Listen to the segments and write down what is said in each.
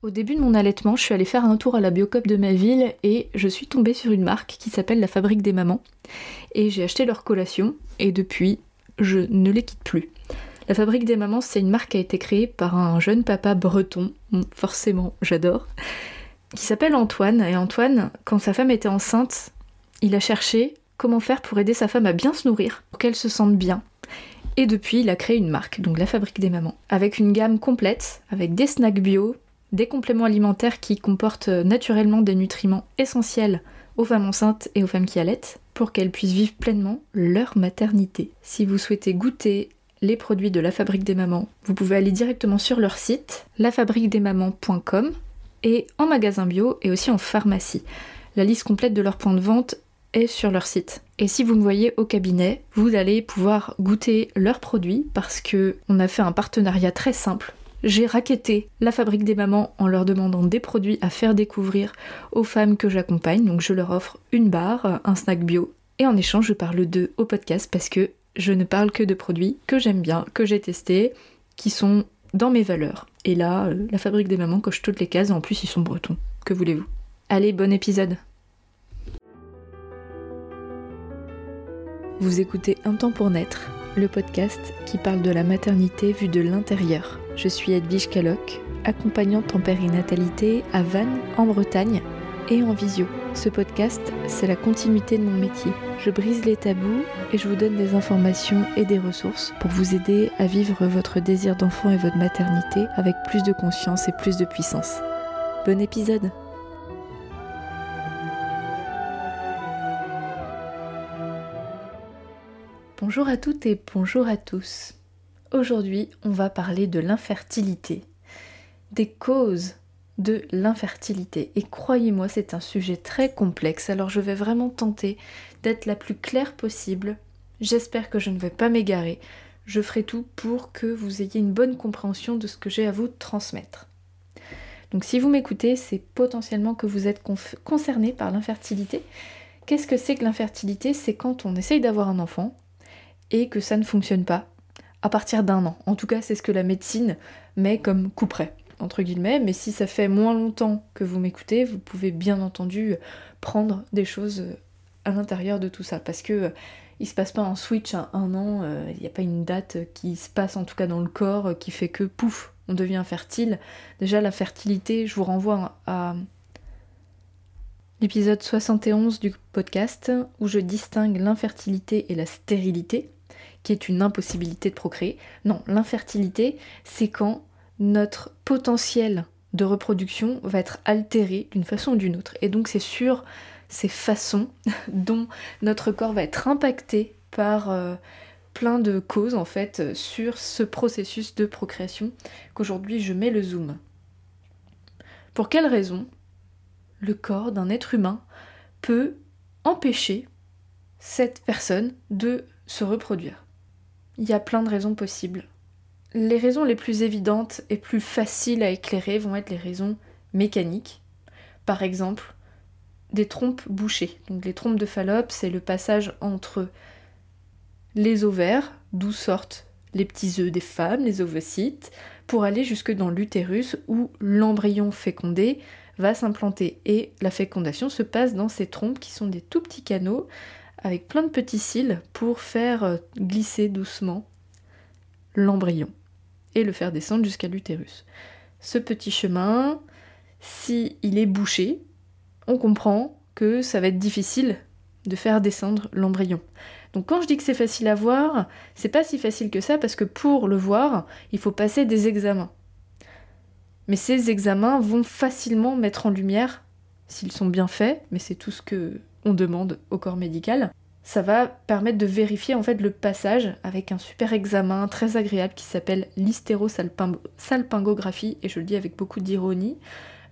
Au début de mon allaitement, je suis allée faire un tour à la Biocop de ma ville et je suis tombée sur une marque qui s'appelle La Fabrique des Mamans. Et j'ai acheté leur collation et depuis, je ne les quitte plus. La Fabrique des Mamans, c'est une marque qui a été créée par un jeune papa breton, forcément j'adore, qui s'appelle Antoine. Et Antoine, quand sa femme était enceinte, il a cherché comment faire pour aider sa femme à bien se nourrir, pour qu'elle se sente bien. Et depuis, il a créé une marque, donc la Fabrique des Mamans, avec une gamme complète, avec des snacks bio, des compléments alimentaires qui comportent naturellement des nutriments essentiels aux femmes enceintes et aux femmes qui allaitent pour qu'elles puissent vivre pleinement leur maternité. Si vous souhaitez goûter les produits de la Fabrique des Mamans, vous pouvez aller directement sur leur site lafabriquedesmamans.com et en magasin bio et aussi en pharmacie. La liste complète de leurs points de vente est sur leur site. Et si vous me voyez au cabinet, vous allez pouvoir goûter leurs produits parce que on a fait un partenariat très simple j'ai raquetté la fabrique des mamans en leur demandant des produits à faire découvrir aux femmes que j'accompagne. Donc je leur offre une barre, un snack bio. Et en échange, je parle d'eux au podcast parce que je ne parle que de produits que j'aime bien, que j'ai testés, qui sont dans mes valeurs. Et là, euh, la fabrique des mamans coche toutes les cases, en plus ils sont bretons. Que voulez-vous? Allez, bon épisode Vous écoutez Un temps pour naître, le podcast qui parle de la maternité vue de l'intérieur. Je suis Edwige Caloc, accompagnante en périnatalité à Vannes, en Bretagne, et en visio. Ce podcast, c'est la continuité de mon métier. Je brise les tabous et je vous donne des informations et des ressources pour vous aider à vivre votre désir d'enfant et votre maternité avec plus de conscience et plus de puissance. Bon épisode Bonjour à toutes et bonjour à tous. Aujourd'hui, on va parler de l'infertilité, des causes de l'infertilité. Et croyez-moi, c'est un sujet très complexe, alors je vais vraiment tenter d'être la plus claire possible. J'espère que je ne vais pas m'égarer. Je ferai tout pour que vous ayez une bonne compréhension de ce que j'ai à vous transmettre. Donc si vous m'écoutez, c'est potentiellement que vous êtes concerné par l'infertilité. Qu'est-ce que c'est que l'infertilité? C'est quand on essaye d'avoir un enfant et que ça ne fonctionne pas à partir d'un an. En tout cas, c'est ce que la médecine met comme couperet, entre guillemets. Mais si ça fait moins longtemps que vous m'écoutez, vous pouvez bien entendu prendre des choses à l'intérieur de tout ça. Parce que il se passe pas un switch à un an, euh, il n'y a pas une date qui se passe en tout cas dans le corps qui fait que pouf, on devient fertile. Déjà la fertilité, je vous renvoie à l'épisode 71 du podcast où je distingue l'infertilité et la stérilité qui est une impossibilité de procréer. Non, l'infertilité, c'est quand notre potentiel de reproduction va être altéré d'une façon ou d'une autre. Et donc c'est sur ces façons dont notre corps va être impacté par euh, plein de causes en fait sur ce processus de procréation qu'aujourd'hui je mets le zoom. Pour quelle raison le corps d'un être humain peut empêcher cette personne de se reproduire? Il y a plein de raisons possibles. Les raisons les plus évidentes et plus faciles à éclairer vont être les raisons mécaniques. Par exemple, des trompes bouchées. Donc les trompes de Fallope, c'est le passage entre les ovaires, d'où sortent les petits œufs des femmes, les ovocytes, pour aller jusque dans l'utérus où l'embryon fécondé va s'implanter. Et la fécondation se passe dans ces trompes qui sont des tout petits canaux avec plein de petits cils pour faire euh, glisser doucement l'embryon et le faire descendre jusqu'à l'utérus. Ce petit chemin, si il est bouché, on comprend que ça va être difficile de faire descendre l'embryon. Donc quand je dis que c'est facile à voir, c'est pas si facile que ça parce que pour le voir, il faut passer des examens. Mais ces examens vont facilement mettre en lumière s'ils sont bien faits, mais c'est tout ce que on demande au corps médical, ça va permettre de vérifier en fait le passage avec un super examen très agréable qui s'appelle l'hystérosalpingographie et je le dis avec beaucoup d'ironie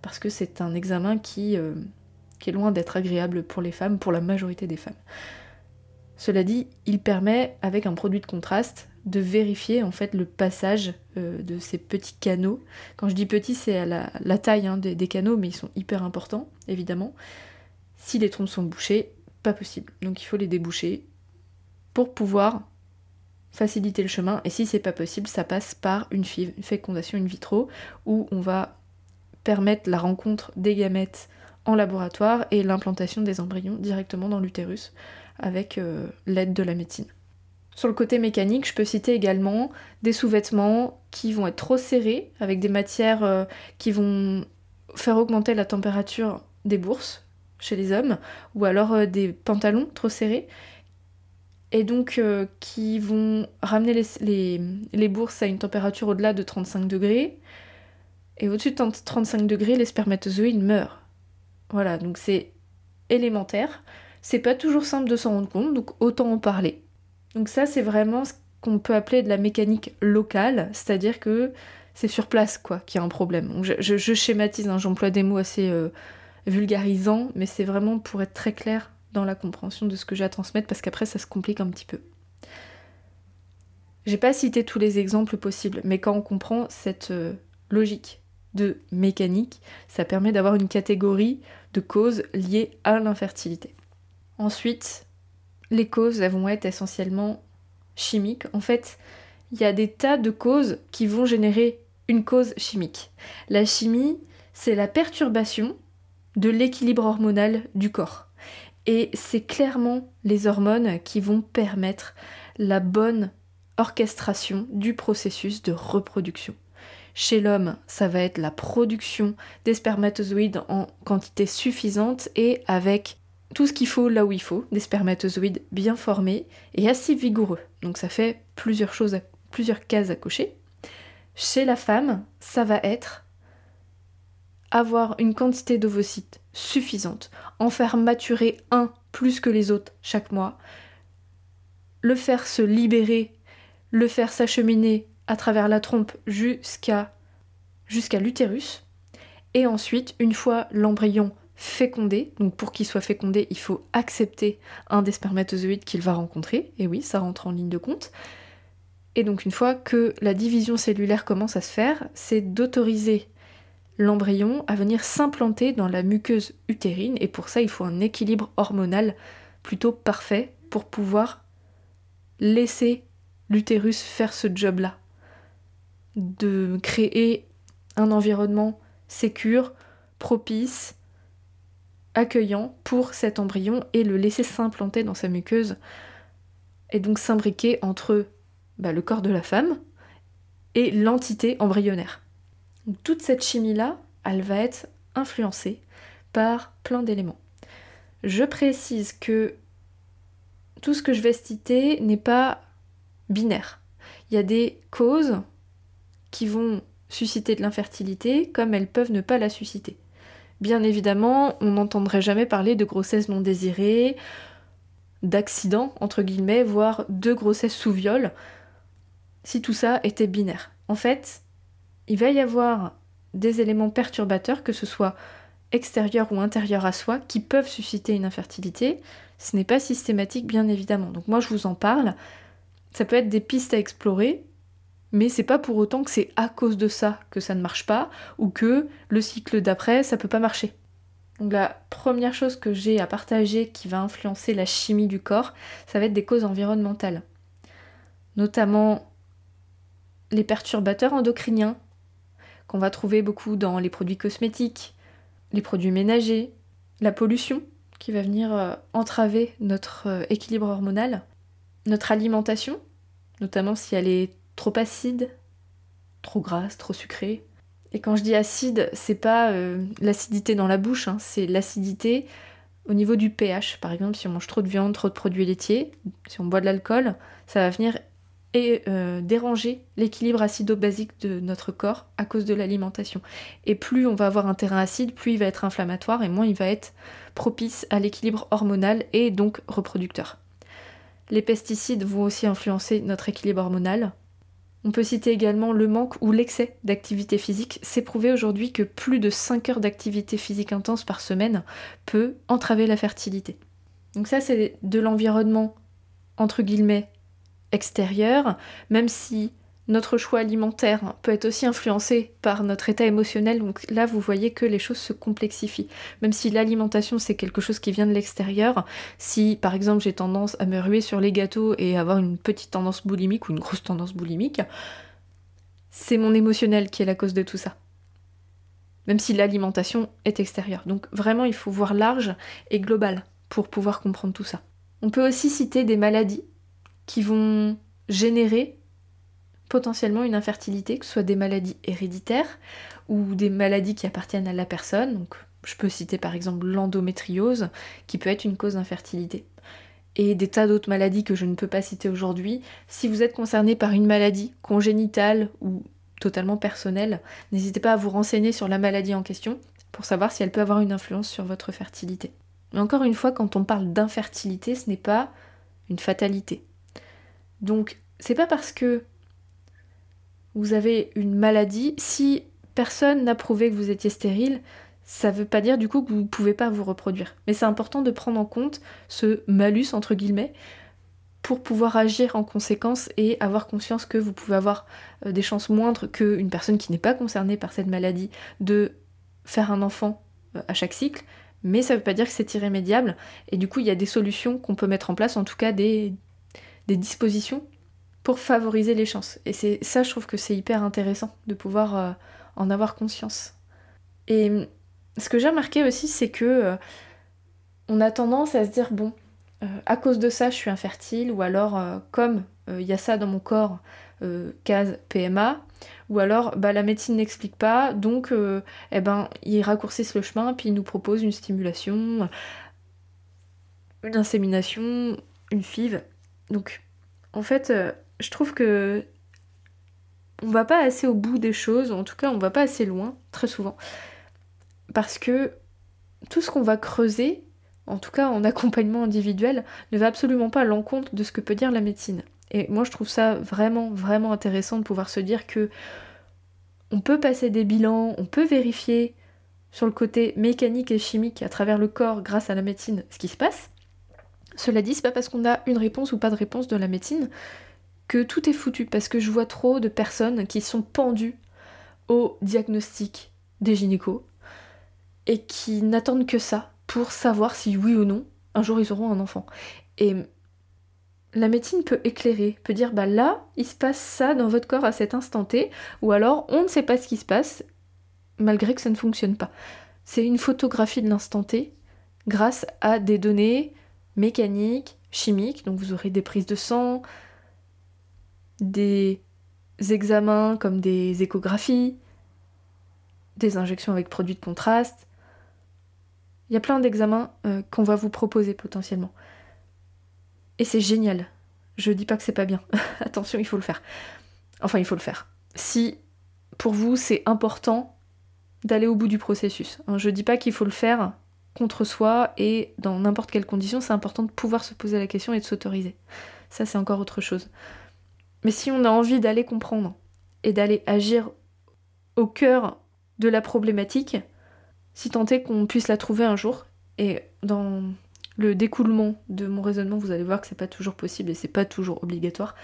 parce que c'est un examen qui, euh, est loin d'être agréable pour les femmes, pour la majorité des femmes. Cela dit, il permet avec un produit de contraste de vérifier en fait le passage euh, de ces petits canaux. Quand je dis petits, c'est à la, taille hein, des, canaux, mais ils sont hyper importants, évidemment. Si les trompes sont bouchées, pas possible. Donc il faut les déboucher pour pouvoir faciliter le chemin. Et si c'est pas possible, ça passe par une, fécondation in vitro où on va permettent la rencontre des gamètes en laboratoire et l'implantation des embryons directement dans l'utérus avec euh, l'aide de la médecine. Sur le côté mécanique, je peux citer également des sous-vêtements qui vont être trop serrés, avec des matières euh, qui vont faire augmenter la température des bourses chez les hommes, ou alors euh, des pantalons trop serrés, et donc qui vont ramener les, les, bourses à une température au-delà de 35 degrés, et au-dessus de 35 degrés, les spermatozoïdes meurent. Voilà, donc c'est élémentaire. C'est pas toujours simple de s'en rendre compte, donc autant en parler. Donc ça, c'est vraiment ce qu'on peut appeler de la mécanique locale, c'est-à-dire que c'est sur place quoi qu'il y a un problème. je, schématise, hein, j'emploie des mots assez euh, vulgarisants, mais c'est vraiment pour être très clair dans la compréhension de ce que j'ai à transmettre, parce qu'après ça se complique un petit peu. J'ai pas cité tous les exemples possibles, mais quand on comprend cette euh, logique de mécanique, ça permet d'avoir une catégorie de causes liées à l'infertilité. Ensuite, les causes elles vont être essentiellement chimiques. En fait, il y a des tas de causes qui vont générer une cause chimique. La chimie, c'est la perturbation de l'équilibre hormonal du corps. Et c'est clairement les hormones qui vont permettre la bonne orchestration du processus de reproduction. Chez l'homme, ça va être la production des spermatozoïdes en quantité suffisante et avec tout ce qu'il faut là où il faut, des spermatozoïdes bien formés et assez vigoureux. Donc ça fait plusieurs choses, plusieurs cases à cocher. Chez la femme, ça va être avoir une quantité d'ovocytes suffisante, en faire maturer un plus que les autres chaque mois, le faire se libérer, le faire s'acheminer à travers la trompe jusqu'à jusqu'à l'utérus. Et ensuite, une fois l'embryon fécondé, donc pour qu'il soit fécondé, il faut accepter un des spermatozoïdes qu'il va rencontrer. Et oui, ça rentre en ligne de compte. Et donc une fois que la division cellulaire commence à se faire, c'est d'autoriser l'embryon à venir s'implanter dans la muqueuse utérine. Et pour ça, il faut un équilibre hormonal plutôt parfait pour pouvoir laisser l'utérus faire ce job-là de créer un environnement sécure, propice, accueillant pour cet embryon et le laisser s'implanter dans sa muqueuse et donc s'imbriquer entre bah, le corps de la femme et l'entité embryonnaire. Toute cette chimie-là, elle va être influencée par plein d'éléments. Je précise que tout ce que je vais citer n'est pas binaire. Il y a des causes qui vont susciter de l'infertilité comme elles peuvent ne pas la susciter. Bien évidemment, on n'entendrait jamais parler de grossesse non désirée, d'accident, entre guillemets, voire de grossesse sous viol, si tout ça était binaire. En fait, il va y avoir des éléments perturbateurs, que ce soit extérieurs ou intérieurs à soi, qui peuvent susciter une infertilité. Ce n'est pas systématique, bien évidemment. Donc moi, je vous en parle. Ça peut être des pistes à explorer, mais c'est pas pour autant que c'est à cause de ça que ça ne marche pas ou que le cycle d'après ça peut pas marcher. Donc la première chose que j'ai à partager qui va influencer la chimie du corps, ça va être des causes environnementales. Notamment les perturbateurs endocriniens qu'on va trouver beaucoup dans les produits cosmétiques, les produits ménagers, la pollution qui va venir euh, entraver notre euh, équilibre hormonal, notre alimentation, notamment si elle est trop acide, trop grasse, trop sucrée. Et quand je dis acide, c'est pas euh, l'acidité dans la bouche, hein, c'est l'acidité au niveau du pH. Par exemple, si on mange trop de viande, trop de produits laitiers, si on boit de l'alcool, ça va venir et euh, déranger l'équilibre acido-basique de notre corps à cause de l'alimentation. Et plus on va avoir un terrain acide, plus il va être inflammatoire et moins il va être propice à l'équilibre hormonal et donc reproducteur. Les pesticides vont aussi influencer notre équilibre hormonal, on peut citer également le manque ou l'excès d'activité physique. C'est prouvé aujourd'hui que plus de 5 heures d'activité physique intense par semaine peut entraver la fertilité. Donc ça c'est de l'environnement entre guillemets extérieur, même si notre choix alimentaire peut être aussi influencé par notre état émotionnel, donc là vous voyez que les choses se complexifient. Même si l'alimentation c'est quelque chose qui vient de l'extérieur, si par exemple j'ai tendance à me ruer sur les gâteaux et avoir une petite tendance boulimique ou une grosse tendance boulimique, c'est mon émotionnel qui est la cause de tout ça. même si l'alimentation est extérieure. Donc vraiment, il faut voir large et global pour pouvoir comprendre tout ça. On peut aussi citer des maladies qui vont générer potentiellement une infertilité, que ce soit des maladies héréditaires ou des maladies qui appartiennent à la personne. Donc, je peux citer par exemple l'endométriose, qui peut être une cause d'infertilité. Et des tas d'autres maladies que je ne peux pas citer aujourd'hui. Si vous êtes concerné par une maladie congénitale ou totalement personnelle, n'hésitez pas à vous renseigner sur la maladie en question pour savoir si elle peut avoir une influence sur votre fertilité. Mais encore une fois, quand on parle d'infertilité, ce n'est pas une fatalité. Donc, c'est pas parce que vous avez une maladie, si personne n'a prouvé que vous étiez stérile, ça veut pas dire du coup que vous ne pouvez pas vous reproduire. Mais c'est important de prendre en compte ce malus entre guillemets pour pouvoir agir en conséquence et avoir conscience que vous pouvez avoir euh, des chances moindres qu'une personne qui n'est pas concernée par cette maladie de faire un enfant euh, à chaque cycle, mais ça veut pas dire que c'est irrémédiable, et du coup il y a des solutions qu'on peut mettre en place, en tout cas des, des dispositions pour favoriser les chances. Et c'est ça, je trouve que c'est hyper intéressant de pouvoir euh, en avoir conscience. Et hum, ce que j'ai remarqué aussi, c'est que euh, on a tendance à se dire bon, euh, à cause de ça, je suis infertile, ou alors comme il y a ça dans mon corps, case PMA, ou alors bah, la médecine n'explique pas, donc eh ben, ils raccourcissent le chemin, puis ils nous proposent une stimulation, une insémination, une FIV. Donc en fait, je trouve que on va pas assez au bout des choses, en tout cas on va pas assez loin, très souvent. Parce que tout ce qu'on va creuser, en tout cas en accompagnement individuel, ne va absolument pas à l'encontre de ce que peut dire la médecine. Et moi je trouve ça vraiment, vraiment intéressant de pouvoir se dire que on peut passer des bilans, on peut vérifier sur le côté mécanique et chimique à travers le corps grâce à la médecine ce qui se passe. Cela dit, c'est pas parce qu'on a une réponse ou pas de réponse de la médecine que tout est foutu parce que je vois trop de personnes qui sont pendues au diagnostic des gynécos et qui n'attendent que ça pour savoir si oui ou non un jour ils auront un enfant. Et la médecine peut éclairer, peut dire bah là il se passe ça dans votre corps à cet instant T, ou alors on ne sait pas ce qui se passe malgré que ça ne fonctionne pas. C'est une photographie de l'instant T grâce à des données mécaniques, chimiques, donc vous aurez des prises de sang, des examens comme des échographies, des injections avec produits de contraste. Il y a plein d'examens euh, qu'on va vous proposer potentiellement. Et c'est génial. Je dis pas que c'est pas bien. Attention, il faut le faire. Enfin, il faut le faire. Si pour vous c'est important d'aller au bout du processus. Hein, je dis pas qu'il faut le faire contre soi et dans n'importe quelle condition, c'est important de pouvoir se poser la question et de s'autoriser. Ça, c'est encore autre chose. Mais si on a envie d'aller comprendre et d'aller agir au cœur de la problématique, si tant est qu'on puisse la trouver un jour, et dans le découlement de mon raisonnement, vous allez voir que c'est pas toujours possible et c'est pas toujours obligatoire.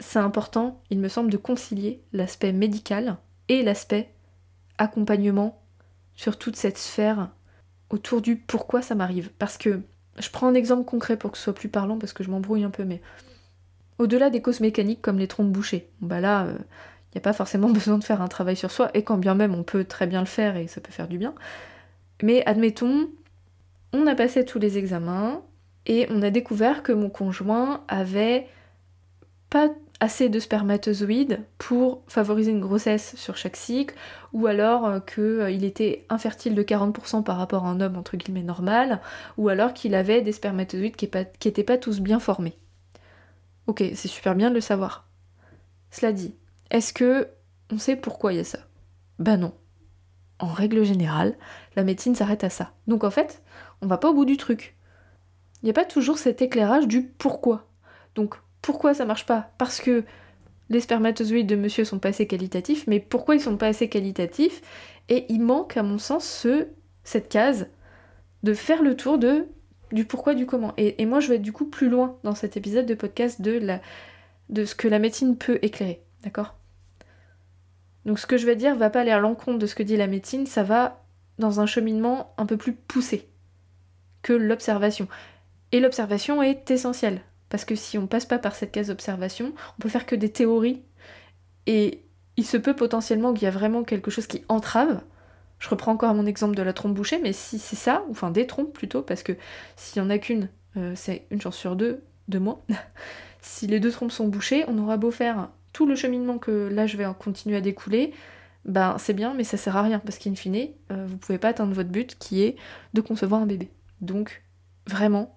C'est important, il me semble, de concilier l'aspect médical et l'aspect accompagnement sur toute cette sphère autour du pourquoi ça m'arrive. Parce que je prends un exemple concret pour que ce soit plus parlant parce que je m'embrouille un peu, mais au-delà des causes mécaniques comme les trompes bouchées, bah là, il euh, n'y a pas forcément besoin de faire un travail sur soi, et quand bien même on peut très bien le faire et ça peut faire du bien. Mais admettons, on a passé tous les examens et on a découvert que mon conjoint avait pas assez de spermatozoïdes pour favoriser une grossesse sur chaque cycle, ou alors euh, qu'il euh, était infertile de 40% par rapport à un homme entre guillemets normal, ou alors qu'il avait des spermatozoïdes qui n'étaient pas tous bien formés. Ok, c'est super bien de le savoir. Cela dit, est-ce que on sait pourquoi il y a ça? Ben non. En règle générale, la médecine s'arrête à ça. Donc en fait, on va pas au bout du truc. Il n'y a pas toujours cet éclairage du pourquoi. Donc pourquoi ça marche pas? Parce que les spermatozoïdes de monsieur sont pas assez qualitatifs, mais pourquoi ils sont pas assez qualitatifs? Et il manque, à mon sens, ce, cette case de faire le tour de du pourquoi, du comment. Et, moi, je vais être du coup plus loin dans cet épisode de podcast de, de ce que la médecine peut éclairer. D'accord? Donc, ce que je vais dire va pas aller à l'encontre de ce que dit la médecine, ça va dans un cheminement un peu plus poussé que l'observation. Et l'observation est essentielle. Parce que si on passe pas par cette case d'observation, on peut faire que des théories. Et il se peut potentiellement qu'il y a vraiment quelque chose qui entrave. Je reprends encore mon exemple de la trompe bouchée, mais si c'est ça, enfin des trompes plutôt, parce que s'il y en a qu'une, euh, c'est une chance sur deux de moins. si les deux trompes sont bouchées, on aura beau faire tout le cheminement que là je vais continuer à découler, ben c'est bien, mais ça sert à rien, parce qu'in fine, euh, vous pouvez pas atteindre votre but qui est de concevoir un bébé. Donc, vraiment,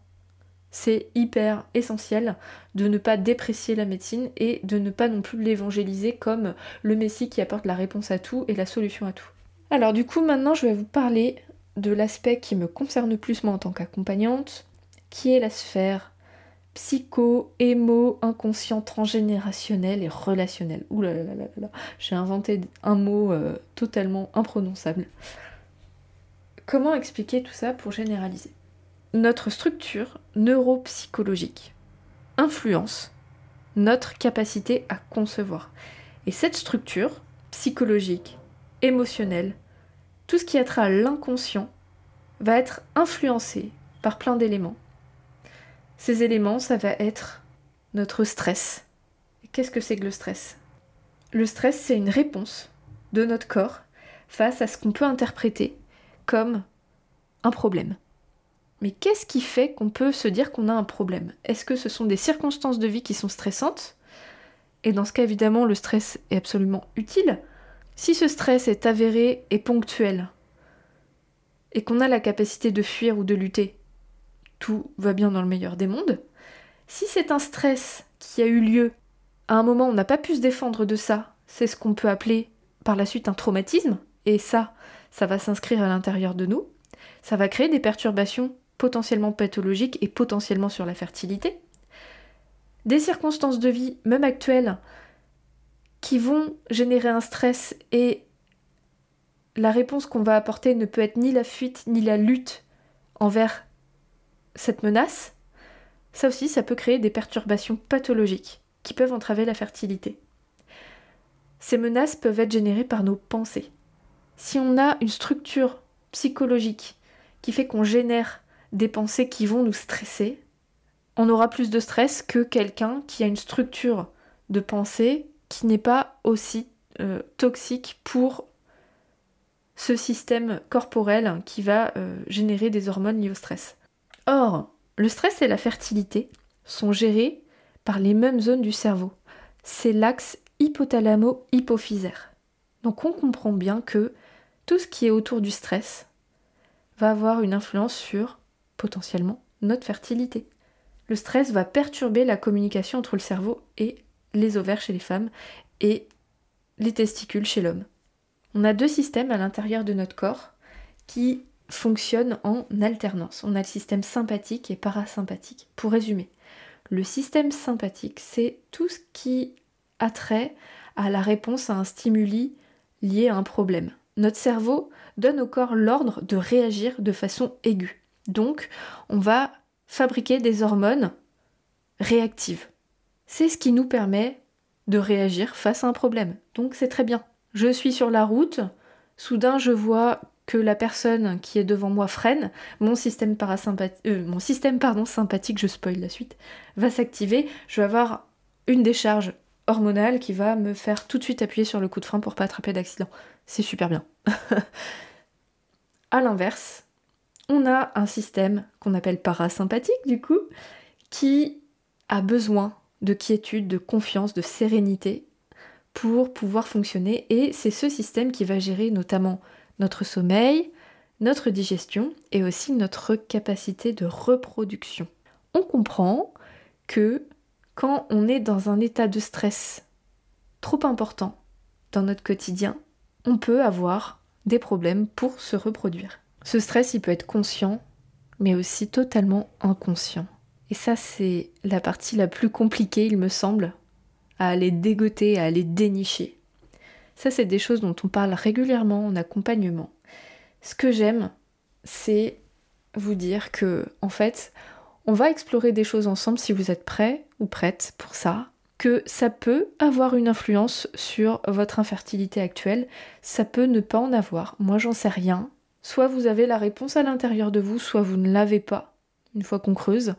c'est hyper essentiel de ne pas déprécier la médecine et de ne pas non plus l'évangéliser comme le Messie qui apporte la réponse à tout et la solution à tout. Alors du coup maintenant je vais vous parler de l'aspect qui me concerne plus moi en tant qu'accompagnante, qui est la sphère psycho, émo, inconscient, transgénérationnel et relationnel. Ouh là là là là là, j'ai inventé un mot euh, totalement imprononçable. Comment expliquer tout ça pour généraliser? Notre structure neuropsychologique influence notre capacité à concevoir. Et cette structure psychologique, émotionnelle, tout ce qui a l'inconscient, va être influencé par plein d'éléments. Ces éléments, ça va être notre stress. Qu'est-ce que c'est que le stress? Le stress, c'est une réponse de notre corps face à ce qu'on peut interpréter comme un problème. Mais qu'est-ce qui fait qu'on peut se dire qu'on a un problème? Est-ce que ce sont des circonstances de vie qui sont stressantes? Et dans ce cas, évidemment, le stress est absolument utile. Si ce stress est avéré et ponctuel, et qu'on a la capacité de fuir ou de lutter, tout va bien dans le meilleur des mondes. Si c'est un stress qui a eu lieu, à un moment on n'a pas pu se défendre de ça, c'est ce qu'on peut appeler par la suite un traumatisme, et ça, ça va s'inscrire à l'intérieur de nous, ça va créer des perturbations potentiellement pathologiques et potentiellement sur la fertilité. Des circonstances de vie, même actuelles, qui vont générer un stress et la réponse qu'on va apporter ne peut être ni la fuite ni la lutte envers cette menace, ça aussi, ça peut créer des perturbations pathologiques qui peuvent entraver la fertilité. Ces menaces peuvent être générées par nos pensées. Si on a une structure psychologique qui fait qu'on génère des pensées qui vont nous stresser, on aura plus de stress que quelqu'un qui a une structure de pensée qui n'est pas aussi euh, toxique pour ce système corporel qui va euh, générer des hormones liées au stress. Or, le stress et la fertilité sont gérés par les mêmes zones du cerveau. C'est l'axe hypothalamo-hypophysaire. Donc on comprend bien que tout ce qui est autour du stress va avoir une influence sur potentiellement notre fertilité. Le stress va perturber la communication entre le cerveau et les ovaires chez les femmes et les testicules chez l'homme. On a deux systèmes à l'intérieur de notre corps qui fonctionnent en alternance. On a le système sympathique et parasympathique. Pour résumer, le système sympathique, c'est tout ce qui a trait à la réponse à un stimuli lié à un problème. Notre cerveau donne au corps l'ordre de réagir de façon aiguë. Donc, on va fabriquer des hormones réactives. C'est ce qui nous permet de réagir face à un problème. Donc c'est très bien. Je suis sur la route, soudain je vois que la personne qui est devant moi freine, mon système euh, mon système pardon sympathique, je spoil la suite, va s'activer. Je vais avoir une décharge hormonale qui va me faire tout de suite appuyer sur le coup de frein pour pas attraper d'accident. C'est super bien. à l'inverse, on a un système qu'on appelle parasympathique du coup, qui a besoin de quiétude, de confiance, de sérénité pour pouvoir fonctionner et c'est ce système qui va gérer notamment notre sommeil, notre digestion et aussi notre capacité de reproduction. On comprend que quand on est dans un état de stress trop important dans notre quotidien, on peut avoir des problèmes pour se reproduire. Ce stress, il peut être conscient, mais aussi totalement inconscient. Et ça, c'est la partie la plus compliquée, il me semble, à aller dégoter, à aller dénicher. Ça, c'est des choses dont on parle régulièrement en accompagnement. Ce que j'aime, c'est vous dire que, en fait, on va explorer des choses ensemble si vous êtes prêts ou prête pour ça, que ça peut avoir une influence sur votre infertilité actuelle, ça peut ne pas en avoir. Moi, j'en sais rien. Soit vous avez la réponse à l'intérieur de vous, soit vous ne l'avez pas, une fois qu'on creuse.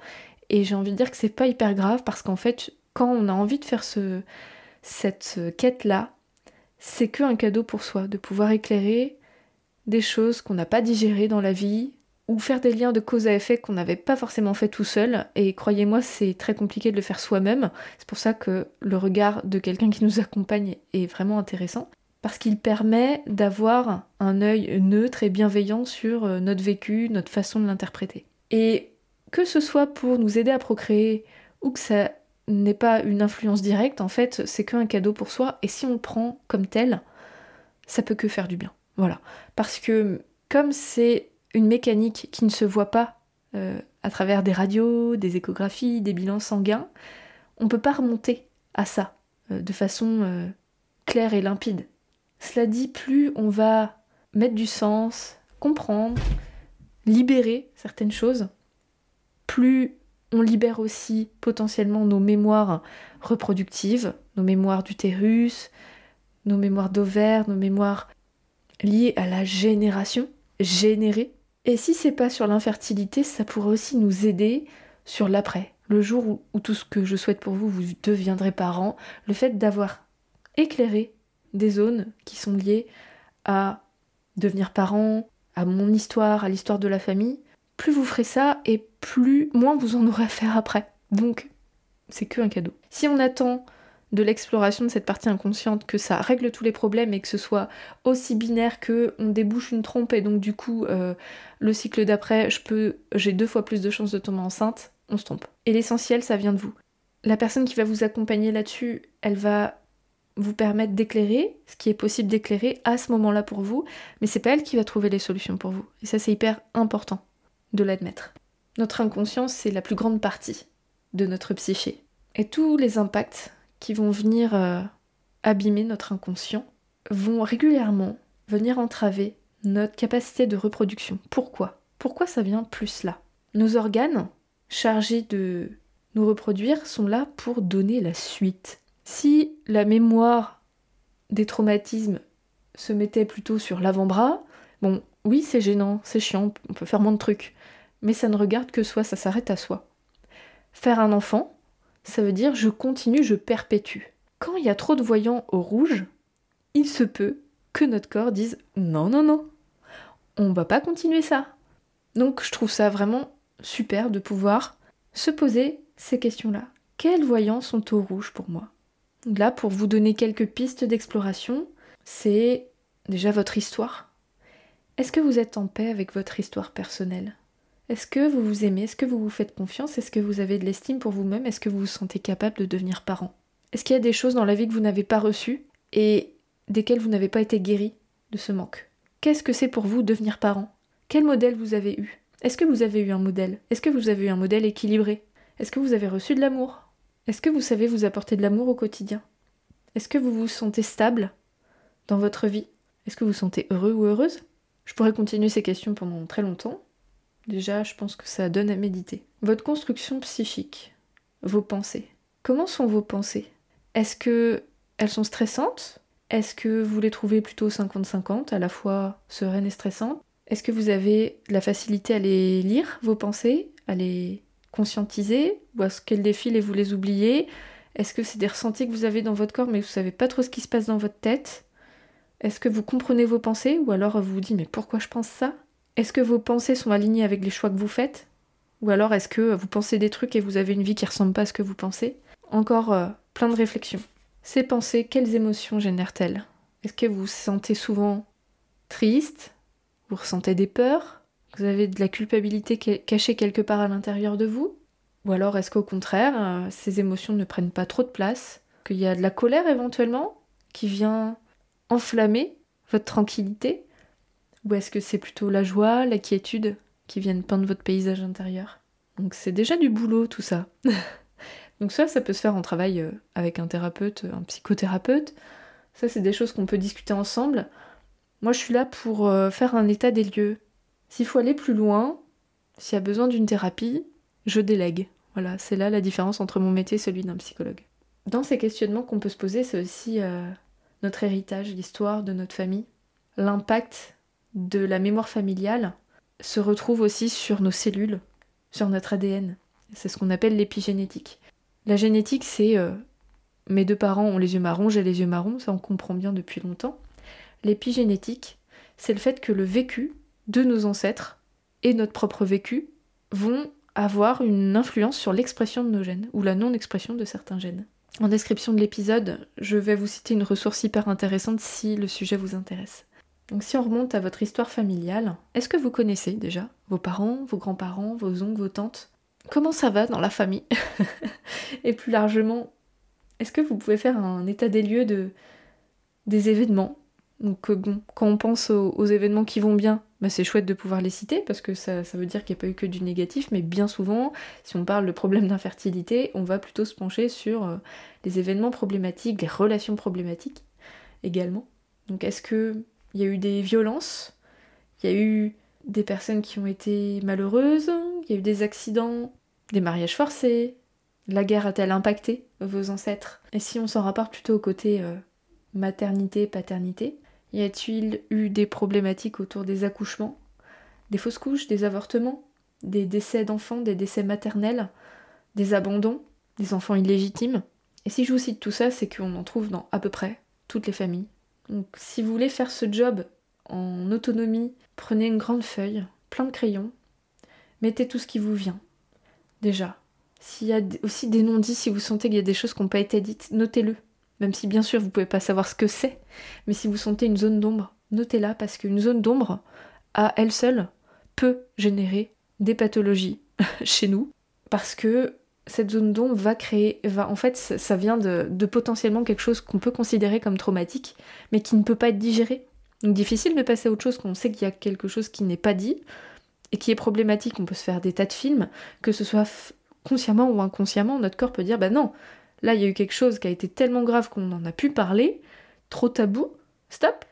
Et j'ai envie de dire que c'est pas hyper grave parce qu'en fait, quand on a envie de faire ce, cette quête-là, c'est que un cadeau pour soi, de pouvoir éclairer des choses qu'on n'a pas digérées dans la vie, ou faire des liens de cause à effet qu'on n'avait pas forcément fait tout seul. Et croyez-moi, c'est très compliqué de le faire soi-même. C'est pour ça que le regard de quelqu'un qui nous accompagne est vraiment intéressant. Parce qu'il permet d'avoir un œil neutre et bienveillant sur euh, notre vécu, notre façon de l'interpréter. Et que ce soit pour nous aider à procréer ou que ça n'est pas une influence directe, en fait, c'est qu'un cadeau pour soi. Et si on le prend comme tel, ça peut que faire du bien. Voilà. Parce que comme c'est une mécanique qui ne se voit pas euh, à travers des radios, des échographies, des bilans sanguins, on ne peut pas remonter à ça euh, de façon claire et limpide. Cela dit, plus on va mettre du sens, comprendre, libérer certaines choses, plus on libère aussi potentiellement nos mémoires reproductives, nos mémoires d'utérus, nos mémoires d'ovaires, nos mémoires liées à la génération, générée. Et si c'est pas sur l'infertilité, ça pourrait aussi nous aider sur l'après. Le jour où, où, tout ce que je souhaite pour vous, vous deviendrez parents, le fait d'avoir éclairé des zones qui sont liées à devenir parent, à mon histoire, à l'histoire de la famille, plus vous ferez ça et plus moins vous en aurez à faire après. Donc, c'est que un cadeau. Si on attend de l'exploration de cette partie inconsciente que ça règle tous les problèmes et que ce soit aussi binaire que on débouche une trompe et donc du coup euh, le cycle d'après je j'ai deux fois plus de chances de tomber enceinte, on se trompe. Et l'essentiel ça vient de vous. La personne qui va vous accompagner là-dessus, elle va vous permettre d'éclairer ce qui est possible d'éclairer à ce moment-là pour vous, mais c'est pas elle qui va trouver les solutions pour vous. Et ça c'est hyper important de l'admettre. Notre inconscience, c'est la plus grande partie de notre psyché. Et tous les impacts qui vont venir euh, abîmer notre inconscient vont régulièrement venir entraver notre capacité de reproduction. Pourquoi? Pourquoi ça vient plus là? Nos organes, chargés de nous reproduire, sont là pour donner la suite. Si la mémoire des traumatismes se mettait plutôt sur l'avant-bras, bon, oui, c'est gênant, c'est chiant, on peut faire moins de trucs mais ça ne regarde que soi, ça s'arrête à soi. Faire un enfant, ça veut dire je continue, je perpétue. Quand il y a trop de voyants au rouge, il se peut que notre corps dise non, non, non, on va pas continuer ça. Donc je trouve ça vraiment super de pouvoir se poser ces questions-là. Quels voyants sont au rouge pour moi? Là, pour vous donner quelques pistes d'exploration, c'est déjà votre histoire. Est-ce que vous êtes en paix avec votre histoire personnelle? Est-ce que vous vous aimez? Est-ce que vous vous faites confiance? Est-ce que vous avez de l'estime pour vous-même? Est-ce que vous vous sentez capable de devenir parent? Est-ce qu'il y a des choses dans la vie que vous n'avez pas reçues et desquelles vous n'avez pas été guéri de ce manque? Qu'est-ce que c'est pour vous devenir parent? Quel modèle vous avez eu? Est-ce que vous avez eu un modèle? Est-ce que vous avez eu un modèle équilibré? Est-ce que vous avez reçu de l'amour? Est-ce que vous savez vous apporter de l'amour au quotidien? Est-ce que vous vous sentez stable dans votre vie? Est-ce que vous vous sentez heureux ou heureuse? Je pourrais continuer ces questions pendant très longtemps, Déjà, je pense que ça donne à méditer. Votre construction psychique, vos pensées. Comment sont vos pensées? Est-ce que elles sont stressantes? Est-ce que vous les trouvez plutôt 50-50, à la fois sereines et stressantes? Est-ce que vous avez la facilité à les lire, vos pensées, à les conscientiser Ou est-ce qu'elles défilent et vous les oubliez. Est-ce que c'est des ressentis que vous avez dans votre corps mais vous savez pas trop ce qui se passe dans votre tête? Est-ce que vous comprenez vos pensées ou alors vous vous dites mais pourquoi je pense ça? Est-ce que vos pensées sont alignées avec les choix que vous faites? Ou alors est-ce que vous pensez des trucs et vous avez une vie qui ressemble pas à ce que vous pensez? Encore euh, plein de réflexions. Ces pensées, quelles émotions génèrent-elles? Est-ce que vous vous sentez souvent triste? Vous ressentez des peurs? Vous avez de la culpabilité cachée quelque part à l'intérieur de vous? Ou alors est-ce qu'au contraire, euh, ces émotions ne prennent pas trop de place? Qu'il y a de la colère éventuellement qui vient enflammer votre tranquillité? Ou est-ce que c'est plutôt la joie, la quiétude qui viennent peindre votre paysage intérieur? Donc c'est déjà du boulot tout ça. Donc ça, ça peut se faire en travail euh, avec un thérapeute, un psychothérapeute. Ça, c'est des choses qu'on peut discuter ensemble. Moi, je suis là pour euh, faire un état des lieux. S'il faut aller plus loin, s'il y a besoin d'une thérapie, je délègue. Voilà, c'est là la différence entre mon métier et celui d'un psychologue. Dans ces questionnements qu'on peut se poser, c'est aussi euh, notre héritage, l'histoire de notre famille, l'impact de la mémoire familiale se retrouve aussi sur nos cellules, sur notre ADN. C'est ce qu'on appelle l'épigénétique. La génétique, c'est euh, mes deux parents ont les yeux marrons, j'ai les yeux marrons, ça on comprend bien depuis longtemps. L'épigénétique, c'est le fait que le vécu de nos ancêtres et notre propre vécu vont avoir une influence sur l'expression de nos gènes ou la non-expression de certains gènes. En description de l'épisode, je vais vous citer une ressource hyper intéressante si le sujet vous intéresse. Donc si on remonte à votre histoire familiale, est-ce que vous connaissez déjà vos parents, vos grands-parents, vos oncles, vos tantes? Comment ça va dans la famille? Et plus largement, est-ce que vous pouvez faire un état des lieux de, des événements? Donc euh, quand on pense aux, événements qui vont bien, bah, c'est chouette de pouvoir les citer parce que ça, veut dire qu'il n'y a pas eu que du négatif, mais bien souvent, si on parle de problèmes d'infertilité, on va plutôt se pencher sur euh, les événements problématiques, les relations problématiques également. Donc est-ce que il y a eu des violences, il y a eu des personnes qui ont été malheureuses, il y a eu des accidents, des mariages forcés? La guerre a-t-elle impacté vos ancêtres? Et si on s'en rapporte plutôt au côté euh, maternité, paternité, y a-t-il eu des problématiques autour des accouchements, des fausses couches, des avortements, des décès d'enfants, des décès maternels, des abandons, des enfants illégitimes? Et si je vous cite tout ça, c'est qu'on en trouve dans à peu près toutes les familles donc si vous voulez faire ce job en autonomie, prenez une grande feuille, plein de crayons, mettez tout ce qui vous vient. Déjà. S'il y a aussi des non-dits, si vous sentez qu'il y a des choses qui n'ont pas été dites, notez-le. Même si bien sûr vous pouvez pas savoir ce que c'est, mais si vous sentez une zone d'ombre, notez-la parce qu'une zone d'ombre, à elle seule, peut générer des pathologies chez nous, parce que cette zone d'ombre va créer, va, en fait, ça, vient de, potentiellement quelque chose qu'on peut considérer comme traumatique, mais qui ne peut pas être digéré. Donc difficile de passer à autre chose quand on sait qu'il y a quelque chose qui n'est pas dit et qui est problématique. On peut se faire des tas de films, que ce soit consciemment ou inconsciemment, notre corps peut dire bah non, là il y a eu quelque chose qui a été tellement grave qu'on en a pu parler, trop tabou, stop,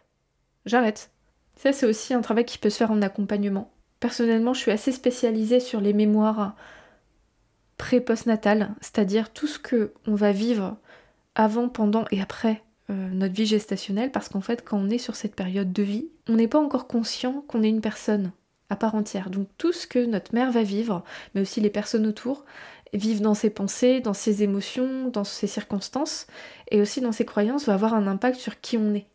j'arrête. Ça c'est aussi un travail qui peut se faire en accompagnement. Personnellement, je suis assez spécialisée sur les mémoires pré-postnatal, c'est-à-dire tout ce que on va vivre avant, pendant et après euh, notre vie gestationnelle, parce qu'en fait, quand on est sur cette période de vie, on n'est pas encore conscient qu'on est une personne à part entière. Donc tout ce que notre mère va vivre, mais aussi les personnes autour, vivent dans ses pensées, dans ses émotions, dans ses circonstances, et aussi dans ses croyances, va avoir un impact sur qui on est,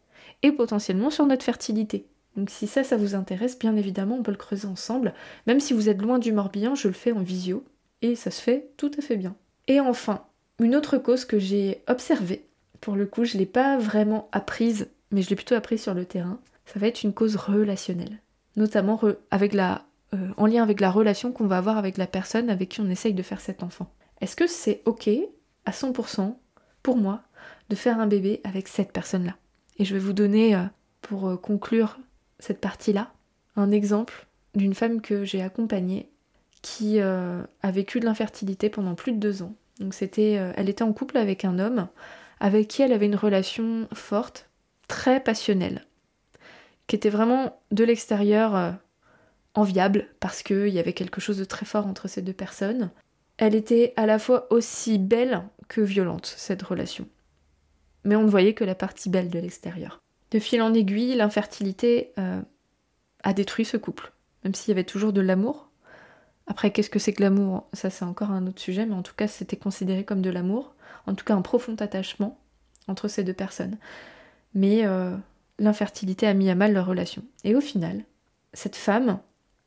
et potentiellement sur notre fertilité. Donc si ça, ça vous intéresse, bien évidemment, on peut le creuser ensemble. Même si vous êtes loin du Morbihan, je le fais en visio et ça se fait tout à fait bien. Et enfin, une autre cause que j'ai observée, pour le coup je l'ai pas vraiment apprise, mais je l'ai plutôt apprise sur le terrain, ça va être une cause relationnelle, notamment avec la, euh, en lien avec la relation qu'on va avoir avec la personne avec qui on essaye de faire cet enfant. Est-ce que c'est ok à 100% pour moi de faire un bébé avec cette personne-là? Et je vais vous donner, euh, pour euh, conclure cette partie-là, un exemple d'une femme que j'ai accompagnée qui a vécu de l'infertilité pendant plus de deux ans. C'était, elle était en couple avec un homme avec qui elle avait une relation forte, très passionnelle, qui était vraiment de l'extérieur enviable parce qu'il y avait quelque chose de très fort entre ces deux personnes. Elle était à la fois aussi belle que violente, cette relation. Mais on ne voyait que la partie belle de l'extérieur. De fil en aiguille, l'infertilité a détruit ce couple. Même s'il y avait toujours de l'amour, après, qu'est-ce que c'est que l'amour? Ça, c'est encore un autre sujet, mais en tout cas, c'était considéré comme de l'amour, en tout cas un profond attachement entre ces deux personnes. Mais euh, l'infertilité a mis à mal leur relation. Et au final, cette femme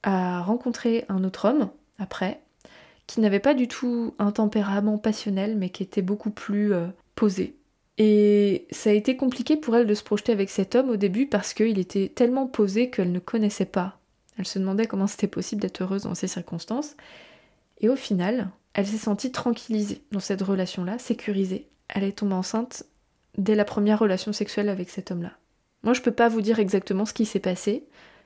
a rencontré un autre homme, après, qui n'avait pas du tout un tempérament passionnel, mais qui était beaucoup plus euh, posé. Et ça a été compliqué pour elle de se projeter avec cet homme au début parce qu'il était tellement posé qu'elle ne connaissait pas elle se demandait comment c'était possible d'être heureuse dans ces circonstances. Et au final, elle s'est sentie tranquillisée dans cette relation-là, sécurisée. Elle est tombée enceinte dès la première relation sexuelle avec cet homme-là. Moi, je peux pas vous dire exactement ce qui s'est passé.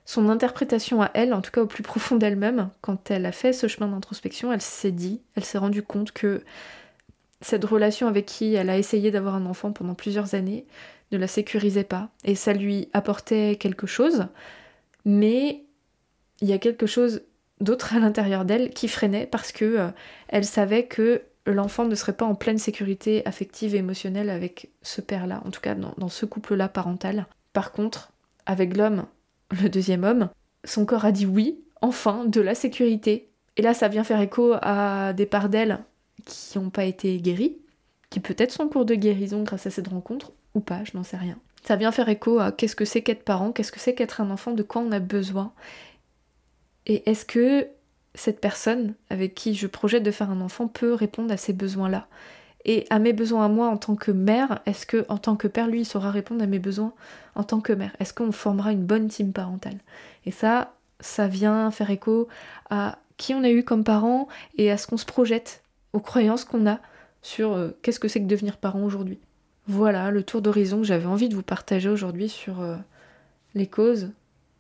Son interprétation à elle, en tout cas au plus profond d'elle-même, quand elle a fait ce chemin d'introspection, elle s'est dit, elle s'est rendue compte que cette relation avec qui elle a essayé d'avoir un enfant pendant plusieurs années ne la sécurisait pas et ça lui apportait quelque chose, mais il y a quelque chose d'autre à l'intérieur d'elle qui freinait parce que euh, elle savait que l'enfant ne serait pas en pleine sécurité affective et émotionnelle avec ce père-là, en tout cas dans, ce couple-là parental. Par contre, avec l'homme, le deuxième homme, son corps a dit oui, enfin, de la sécurité. Et là, ça vient faire écho à des parts d'elle qui n'ont pas été guéries, qui peut-être son cours de guérison grâce à cette rencontre, ou pas, je n'en sais rien. Ça vient faire écho à qu'est-ce que c'est qu'être parent, qu'est-ce que c'est qu'être un enfant, de quoi on a besoin. Et est-ce que cette personne avec qui je projette de faire un enfant peut répondre à ces besoins-là? Et à mes besoins à moi en tant que mère, est-ce que en tant que père, lui, il saura répondre à mes besoins en tant que mère? Est-ce qu'on formera une bonne team parentale? Et ça, ça vient faire écho à qui on a eu comme parent et à ce qu'on se projette, aux croyances qu'on a sur euh, qu'est-ce que c'est que devenir parent aujourd'hui. Voilà le tour d'horizon que j'avais envie de vous partager aujourd'hui sur euh, les causes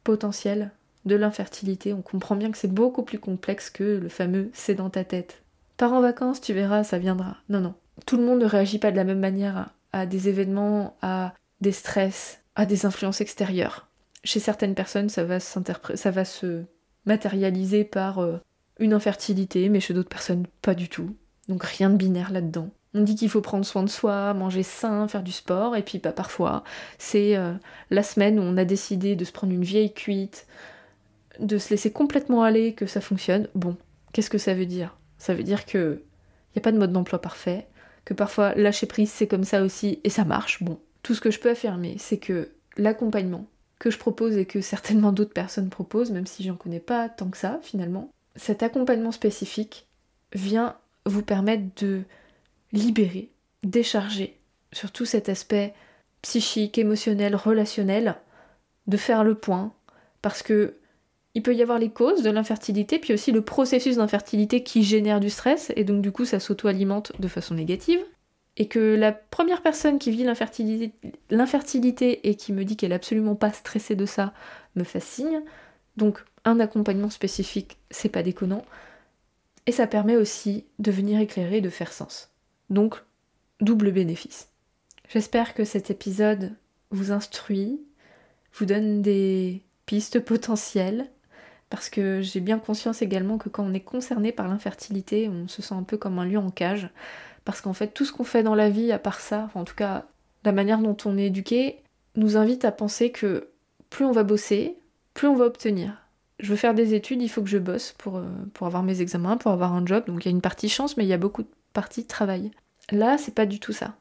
potentielles de l'infertilité. On comprend bien que c'est beaucoup plus complexe que le fameux c'est dans ta tête. Pars en vacances, tu verras, ça viendra. Non, non. Tout le monde ne réagit pas de la même manière à des événements, à des stress, à des influences extérieures. Chez certaines personnes, ça va, se matérialiser par euh, une infertilité, mais chez d'autres personnes, pas du tout. Donc rien de binaire là-dedans. On dit qu'il faut prendre soin de soi, manger sain, faire du sport, et puis bah, parfois, c'est euh, la semaine où on a décidé de se prendre une vieille cuite, de se laisser complètement aller, que ça fonctionne. Bon, qu'est-ce que ça veut dire? Ça veut dire que n'y a pas de mode d'emploi parfait, que parfois lâcher prise c'est comme ça aussi, et ça marche. Bon, tout ce que je peux affirmer, c'est que l'accompagnement, que je propose et que certainement d'autres personnes proposent, même si j'en connais pas tant que ça finalement, cet accompagnement spécifique vient vous permettre de libérer, décharger sur tout cet aspect psychique, émotionnel, relationnel, de faire le point, parce que il peut y avoir les causes de l'infertilité, puis aussi le processus d'infertilité qui génère du stress, et donc du coup ça s'auto-alimente de façon négative et que la première personne qui vit l'infertilité et qui me dit qu'elle est absolument pas stressée de ça me fasse signe. Donc un accompagnement spécifique, c'est pas déconnant. Et ça permet aussi de venir éclairer, de faire sens. Donc, double bénéfice. J'espère que cet épisode vous instruit, vous donne des pistes potentielles, parce que j'ai bien conscience également que quand on est concerné par l'infertilité, on se sent un peu comme un lion en cage. Parce qu'en fait, tout ce qu'on fait dans la vie, à part ça, en tout cas, la manière dont on est éduqué, nous invite à penser que plus on va bosser, plus on va obtenir. Je veux faire des études, il faut que je bosse pour, euh, pour avoir mes examens, pour avoir un job. Donc il y a une partie chance, mais il y a beaucoup de parties travail. Là, c'est pas du tout ça.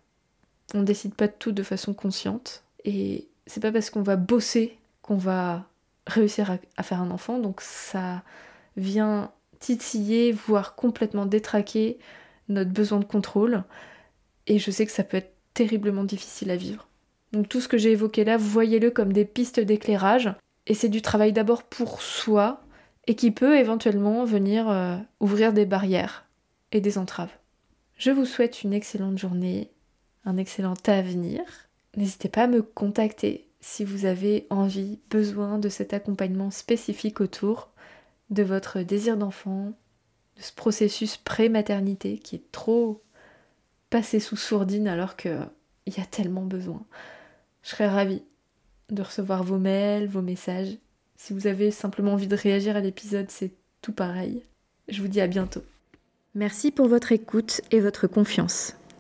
On décide pas de tout de façon consciente. Et c'est pas parce qu'on va bosser qu'on va réussir à, faire un enfant. Donc ça vient titiller, voire complètement détraquer notre besoin de contrôle. Et je sais que ça peut être terriblement difficile à vivre. Donc tout ce que j'ai évoqué là, voyez-le comme des pistes d'éclairage. Et c'est du travail d'abord pour soi et qui peut éventuellement venir euh, ouvrir des barrières et des entraves. Je vous souhaite une excellente journée, un excellent avenir. N'hésitez pas à me contacter si vous avez envie, besoin de cet accompagnement spécifique autour de votre désir d'enfant, de ce processus pré-maternité qui est trop passé sous sourdine alors qu'il y a tellement besoin. Je serais ravie de recevoir vos mails, vos messages. Si vous avez simplement envie de réagir à l'épisode, c'est tout pareil. Je vous dis à bientôt. Merci pour votre écoute et votre confiance.